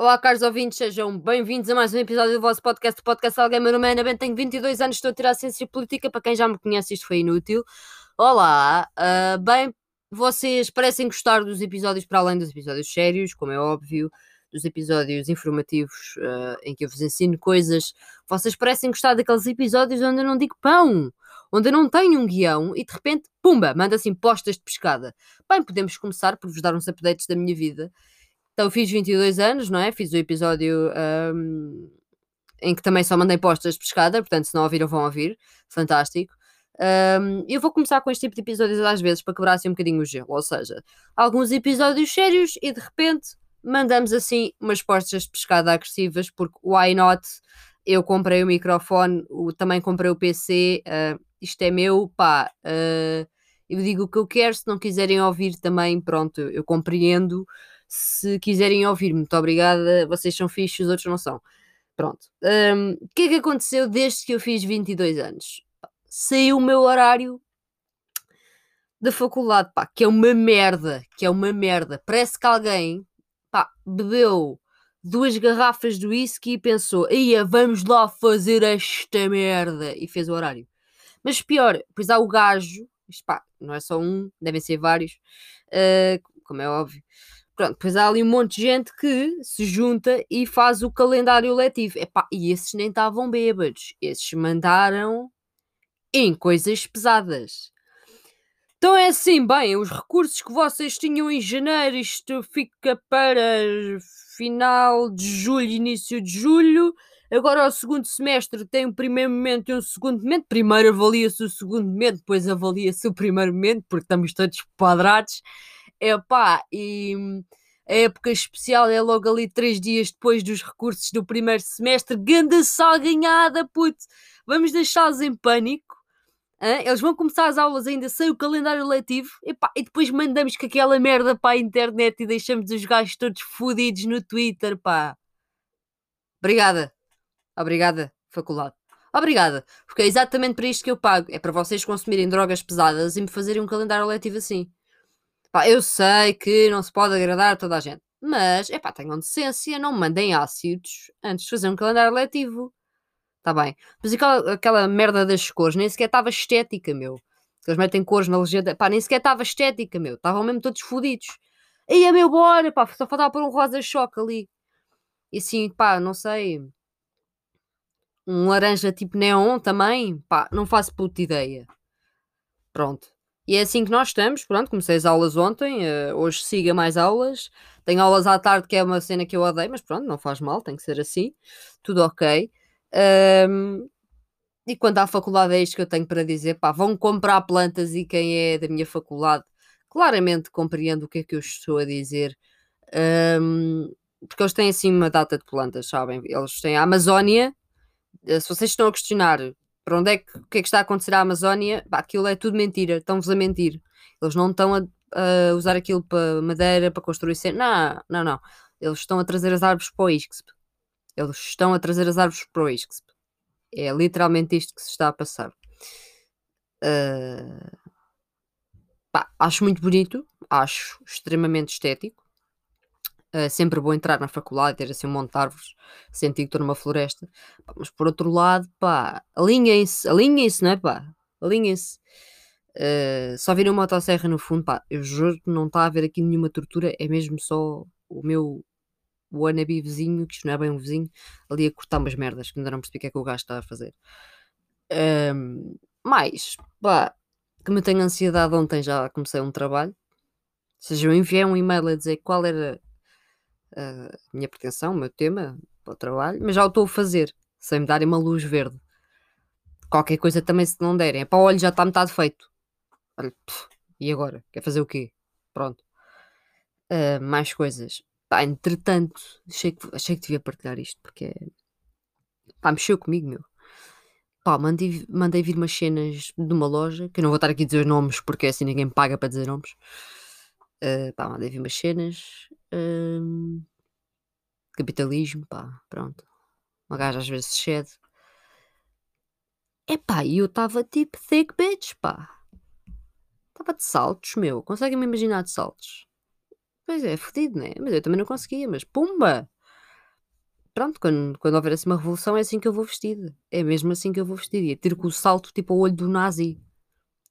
Olá, caros ouvintes, sejam bem-vindos a mais um episódio do vosso podcast, o podcast Alguém Meu nome é Ana tenho 22 anos, estou a tirar ciência política, para quem já me conhece isto foi inútil. Olá, uh, bem, vocês parecem gostar dos episódios para além dos episódios sérios, como é óbvio, dos episódios informativos uh, em que eu vos ensino coisas. Vocês parecem gostar daqueles episódios onde eu não digo pão, onde eu não tenho um guião e de repente, pumba, manda assim postas de pescada. Bem, podemos começar por vos dar uns updates da minha vida. Então, fiz 22 anos, não é? Fiz o episódio um, em que também só mandei postas de pescada, portanto, se não ouviram, vão ouvir. Fantástico. Um, eu vou começar com este tipo de episódios às vezes para quebrar assim um bocadinho o gelo, ou seja, alguns episódios sérios e de repente mandamos assim umas postas de pescada agressivas, porque why not? Eu comprei o microfone, o, também comprei o PC, uh, isto é meu, pá. Uh, eu digo o que eu quero, se não quiserem ouvir também, pronto, eu compreendo. Se quiserem ouvir, muito obrigada, vocês são fixos, os outros não são. Pronto. Um, o que é que aconteceu desde que eu fiz 22 anos? Saiu o meu horário da faculdade, pá, que é uma merda, que é uma merda. Parece que alguém pá, bebeu duas garrafas de whisky e pensou, ia, vamos lá fazer esta merda, e fez o horário. Mas pior, pois há o gajo, isto, pá, não é só um, devem ser vários, uh, como é óbvio. Pronto, pois há ali um monte de gente que se junta e faz o calendário letivo. Epá, e esses nem estavam bêbados, esses mandaram em coisas pesadas. Então é assim, bem, os recursos que vocês tinham em janeiro, isto fica para final de julho, início de julho. Agora o segundo semestre tem um primeiro momento e um segundo momento. Primeiro avalia-se o segundo momento, depois avalia-se o primeiro momento, porque estamos todos quadrados. É pá, e a época especial é logo ali três dias depois dos recursos do primeiro semestre. Ganda salganhada, puto! Vamos deixá-los em pânico eles vão começar as aulas ainda sem o calendário letivo epá, e depois mandamos com aquela merda para a internet e deixamos os gajos todos fodidos no Twitter, pá. Obrigada. Obrigada, faculdade. Obrigada, porque é exatamente para isto que eu pago. É para vocês consumirem drogas pesadas e me fazerem um calendário letivo assim. Pá, eu sei que não se pode agradar a toda a gente, mas, é pá, tenham decência, não mandem ácidos antes de fazer um calendário letivo. Está bem. Mas aquela, aquela merda das cores nem sequer estava estética, meu. Eles metem cores na legenda. Pá, nem sequer estava estética, meu. Estavam mesmo todos fodidos. Aí é meu, bora, pá. Só faltava pôr um rosa-choque ali. E assim, pá, não sei. Um laranja tipo neon também. Pá, não faço puta ideia. Pronto. E é assim que nós estamos. Pronto, comecei as aulas ontem. Uh, hoje siga mais aulas. Tenho aulas à tarde, que é uma cena que eu odeio, mas pronto, não faz mal, tem que ser assim. Tudo ok. Um, e quando à faculdade é isto que eu tenho para dizer, pá, vão comprar plantas e quem é da minha faculdade claramente compreende o que é que eu estou a dizer. Um, porque eles têm assim uma data de plantas, sabem? Eles têm a Amazónia. Eh, se vocês estão a questionar para onde é que, o que é que está a acontecer à Amazónia, aquilo é tudo mentira, estão-vos a mentir. Eles não estão a, a, usar aquilo para madeira, para construir. Não, não, não. Eles estão a trazer as árvores para o ISCSP. Eles estão a trazer as árvores para o ISCSP. É literalmente isto que se está a passar. Uh, acho muito bonito, acho extremamente estético. Uh, sempre vou entrar na faculdade, ter assim um monte de árvores, sentir que estou numa floresta. Mas por outro lado, pá, alinhem-se, alinhem-se, não é pá? Alinhem-se. Uh, só virem uma motosserra no fundo, pá, eu juro que não está a haver aqui nenhuma tortura, é mesmo só o meu wannabe vizinho, que isto não é bem um vizinho, ali a cortar umas merdas, que ainda não percebi o que é que o gajo está a fazer. Um, mais, pá, que me tenho ansiedade, ontem já comecei um trabalho, ou seja, eu enviei um e-mail a dizer qual era a minha pretensão, o meu tema para o trabalho, mas já o estou a fazer, sem me darem uma luz verde. Qualquer coisa também se não derem. É para o olho já está metade feito. Olha, e agora? Quer fazer o quê? Pronto. Uh, mais coisas. Pá, entretanto, achei que, achei que devia partilhar isto porque pá, mexeu comigo, meu. Pá, mandei, mandei vir umas cenas de uma loja, que eu não vou estar aqui a dizer nomes porque assim ninguém paga para dizer nomes. Uh, pá, mandei vir umas cenas. Capitalismo, pá, pronto. Uma gaja às vezes cede. Epá, e eu estava tipo thick bitch, pá. Estava de saltos, meu. Conseguem-me imaginar de saltos? Pois é, fodido, né? Mas eu também não conseguia, mas pumba! pronto, quando, quando houver assim uma revolução é assim que eu vou vestida. É mesmo assim que eu vou vestida. E tiro com o salto tipo ao olho do nazi.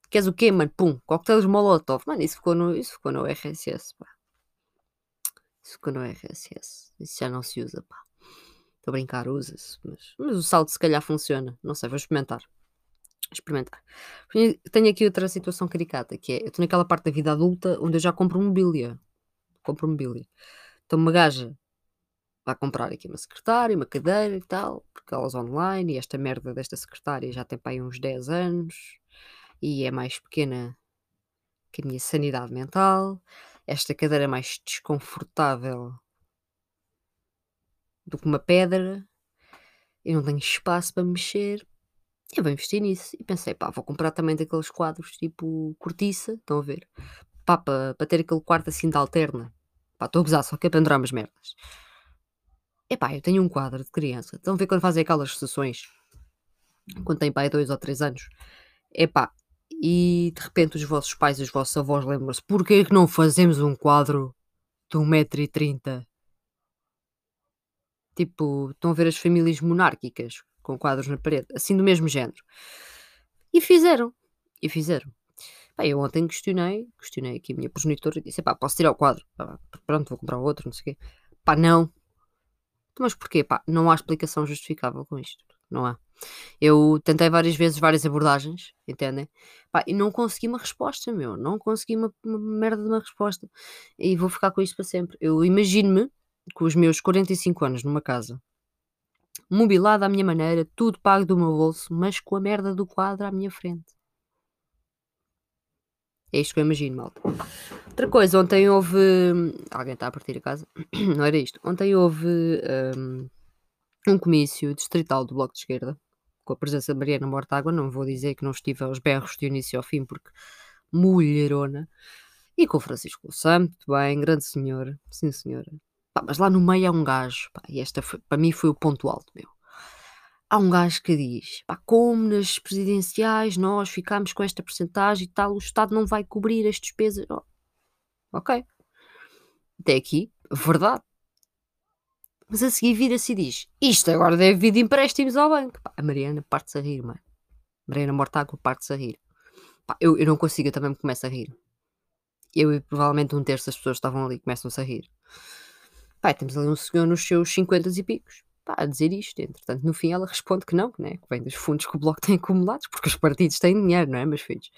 Queres o quê, mano? Pum, coquetel de molotov. Mano, isso ficou no, isso ficou no RSS, pá. Isso ficou no RSS. Isso já não se usa, pá. Estou a brincar, usa-se. Mas, mas o salto se calhar funciona. Não sei, vou experimentar. Experimentar. Tenho aqui outra situação caricata, que é, eu estou naquela parte da vida adulta onde eu já compro mobília. Compro mobília. Então uma gaja vai comprar aqui uma secretária, uma cadeira e tal, porque elas online, e esta merda desta secretária já tem para aí uns 10 anos, e é mais pequena que a minha sanidade mental. Esta cadeira é mais desconfortável do que uma pedra. Eu não tenho espaço para mexer. Eu vou investir nisso. E pensei, pá, vou comprar também daqueles quadros tipo cortiça, estão a ver? Pá, para, ter aquele quarto assim de alterna. Pá, estou a gozar, só que é pendurar umas merdas. Epá, eu tenho um quadro de criança. Estão a ver quando fazem aquelas sessões? Quando tem pai dois ou três anos. Epá, e de repente os vossos pais e os vossos avós lembram-se porquê que não fazemos um quadro de 1,30m? Tipo, estão a ver as famílias monárquicas com quadros na parede, assim do mesmo género. E fizeram. E fizeram. Pá, eu ontem questionei, questionei aqui a minha progenitora e disse: pá, posso tirar o quadro? Pronto, vou comprar outro, não sei o quê. Pá, não. Mas porquê? Pá, não há explicação justificável com isto. Não há. Eu tentei várias vezes, várias abordagens, entendem? Pá, e não consegui uma resposta, meu. Não consegui uma, uma merda de uma resposta. E vou ficar com isto para sempre. Eu imagino-me com os meus 45 anos numa casa, mobilada à minha maneira, tudo pago do meu bolso, mas com a merda do quadro à minha frente. É isto que eu imagino, malta. Outra coisa, ontem houve. Alguém está a partir a casa? Não era isto. Ontem houve um, um comício distrital do Bloco de Esquerda, com a presença de Mariana Mortágua. Não vou dizer que não estive aos berros de início ao fim, porque mulherona. E com o Francisco Louçã, muito bem, grande senhor, sim senhora. Pá, mas lá no meio há um gajo, pá, e esta para mim foi o ponto alto, meu. Há um gajo que diz, pá, como nas presidenciais nós ficamos com esta porcentagem e tal, o Estado não vai cobrir as despesas. Oh, ok. Até aqui, verdade. Mas a seguir vira-se e diz, isto agora deve vir de empréstimos ao banco. Pá, a Mariana parte-se a rir, mano. Mariana Mortágua parte-se a rir. Pá, eu, eu não consigo, eu também me começo a rir. Eu e provavelmente um terço das pessoas que estavam ali começam-se a rir. Pá, temos ali um senhor nos seus 50 e picos pá, a dizer isto. Entretanto, no fim ela responde que não, né, que vem dos fundos que o Bloco tem acumulados, porque os partidos têm dinheiro, não é, meus filhos?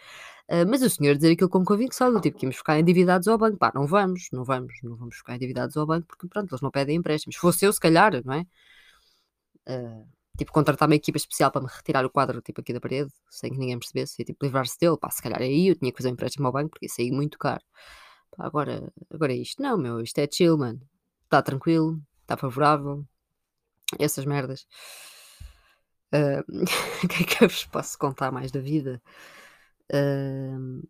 Uh, mas o senhor dizer aquilo com convicção, do tipo que íamos ficar endividados ao banco. Pá, não vamos, não vamos, não vamos ficar endividados ao banco, porque pronto, eles não pedem empréstimos. Se fosse eu, se calhar, não é? Uh, tipo, contratar uma equipa especial para me retirar o quadro, tipo, aqui da parede, sem que ninguém percebesse, e tipo, livrar-se dele, pá, se calhar aí eu tinha que fazer um empréstimo ao banco, porque isso aí muito caro. Pá, agora, agora é isto. Não, meu, isto é chill, mano. Está tranquilo, está favorável, essas merdas. Uh, o que é que eu vos posso contar mais da vida? Uh,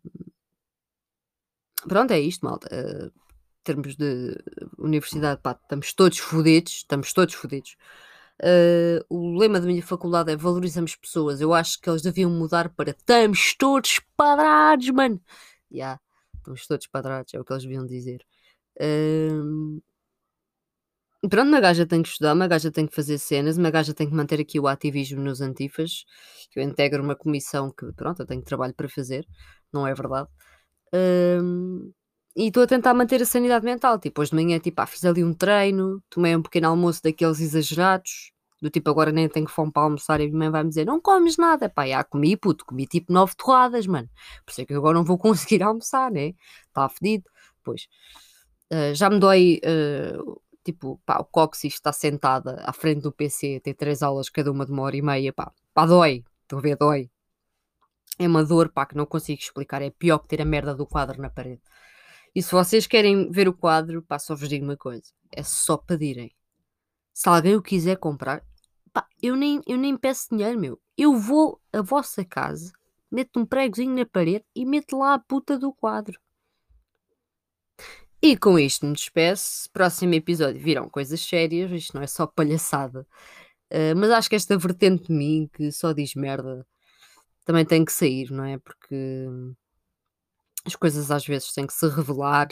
pronto, é isto, malta. Uh, em termos de universidade, pá, estamos todos fodidos, estamos todos fodidos. Uh, o lema da minha faculdade é valorizamos pessoas. Eu acho que eles deviam mudar para estamos todos padrados, mano. Já, yeah, estamos todos padrados, é o que eles deviam dizer. Uh, Pronto, uma gaja tem que estudar, uma gaja tem que fazer cenas, uma gaja tem que manter aqui o ativismo nos antifas, que eu integro uma comissão que, pronto, eu tenho trabalho para fazer, não é verdade? Hum, e estou a tentar manter a sanidade mental, tipo, hoje de manhã, tipo, ah, fiz ali um treino, tomei um pequeno almoço daqueles exagerados, do tipo, agora nem tenho fome para almoçar e a minha mãe vai-me dizer, não comes nada, pá, já comi, puto, comi tipo nove torradas, mano, por isso é que agora não vou conseguir almoçar, né? Está fedido, pois. Uh, já me dói... Uh, tipo, pá, o cóccix está sentada à frente do PC, tem três aulas, cada uma de uma hora e meia, pá, pá, dói, estou a ver, dói. É uma dor, pá, que não consigo explicar, é pior que ter a merda do quadro na parede. E se vocês querem ver o quadro, pá, só vos digo uma coisa, é só pedirem. Se alguém o quiser comprar, pá, eu nem, eu nem peço dinheiro, meu. Eu vou à vossa casa, meto um pregozinho na parede e meto lá a puta do quadro. E com isto me despeço. Próximo episódio virão coisas sérias, isto não é só palhaçada. Uh, mas acho que esta vertente de mim que só diz merda também tem que sair, não é? Porque as coisas às vezes têm que se revelar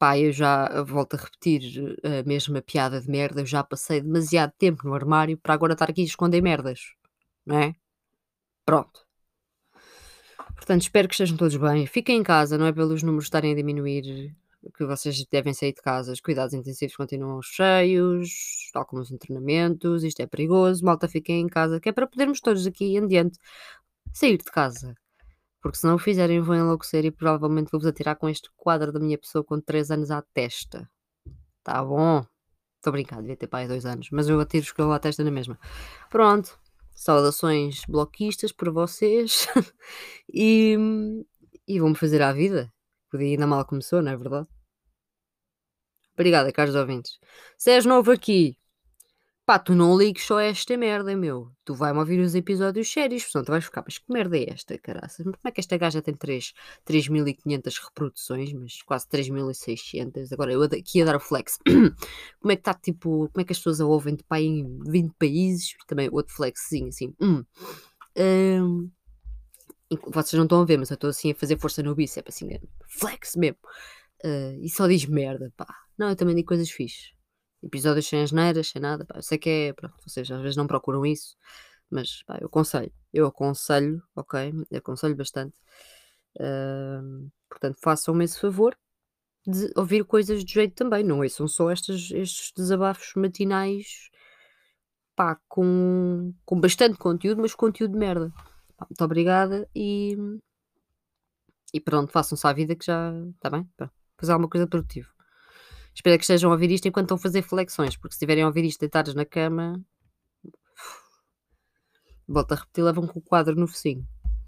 pá, eu já volto a repetir a mesma piada de merda, eu já passei demasiado tempo no armário para agora estar aqui a esconder merdas, não é? Pronto. Portanto, espero que estejam todos bem. Fiquem em casa, não é pelos números estarem a diminuir que vocês devem sair de casa. Os cuidados intensivos continuam cheios, tal como os internamentos. Isto é perigoso. Malta, fiquem em casa, que é para podermos todos aqui em diante sair de casa. Porque se não o fizerem, vão enlouquecer e provavelmente vou-vos atirar com este quadro da minha pessoa com 3 anos à testa. Tá bom? Estou brincando, devia ter pai 2 anos, mas eu atiro-vos com à testa na mesma. Pronto. Saudações bloquistas por vocês. e, e vou-me fazer à vida. O dia ainda mal começou, não é verdade? Obrigada, caros ouvintes. Se és novo aqui, pá, tu não ligues só a esta merda, meu. Tu vai-me ouvir os episódios sérios, portanto, tu vais ficar, mas que merda é esta, caraças? Como é que esta gaja tem 3.500 reproduções, mas quase 3.600? Agora, eu aqui a dar o flex. como é que está, tipo, como é que as pessoas a ouvem de pá em 20 países? Também outro flexzinho, assim. Hum. Um, vocês não estão a ver, mas eu estou assim a fazer força no bíceps, assim. Flex mesmo. Uh, e só diz merda, pá. Não, eu também digo coisas fixes. Episódios sem asneiras, sem nada, pá. Eu sei que é, pronto, vocês às vezes não procuram isso, mas pá, eu aconselho. Eu aconselho, ok? Eu aconselho bastante. Uh, portanto, façam-me esse favor de ouvir coisas de jeito também. Não são só estes, estes desabafos matinais, pá, com, com bastante conteúdo, mas conteúdo de merda. Muito obrigada e, e pronto, façam-se à vida que já está bem. Pronto, fazer alguma coisa produtiva. Espero que estejam a ouvir isto enquanto estão a fazer flexões, porque se estiverem a ouvir isto deitados na cama, volto a repetir, levam com o quadro no focinho.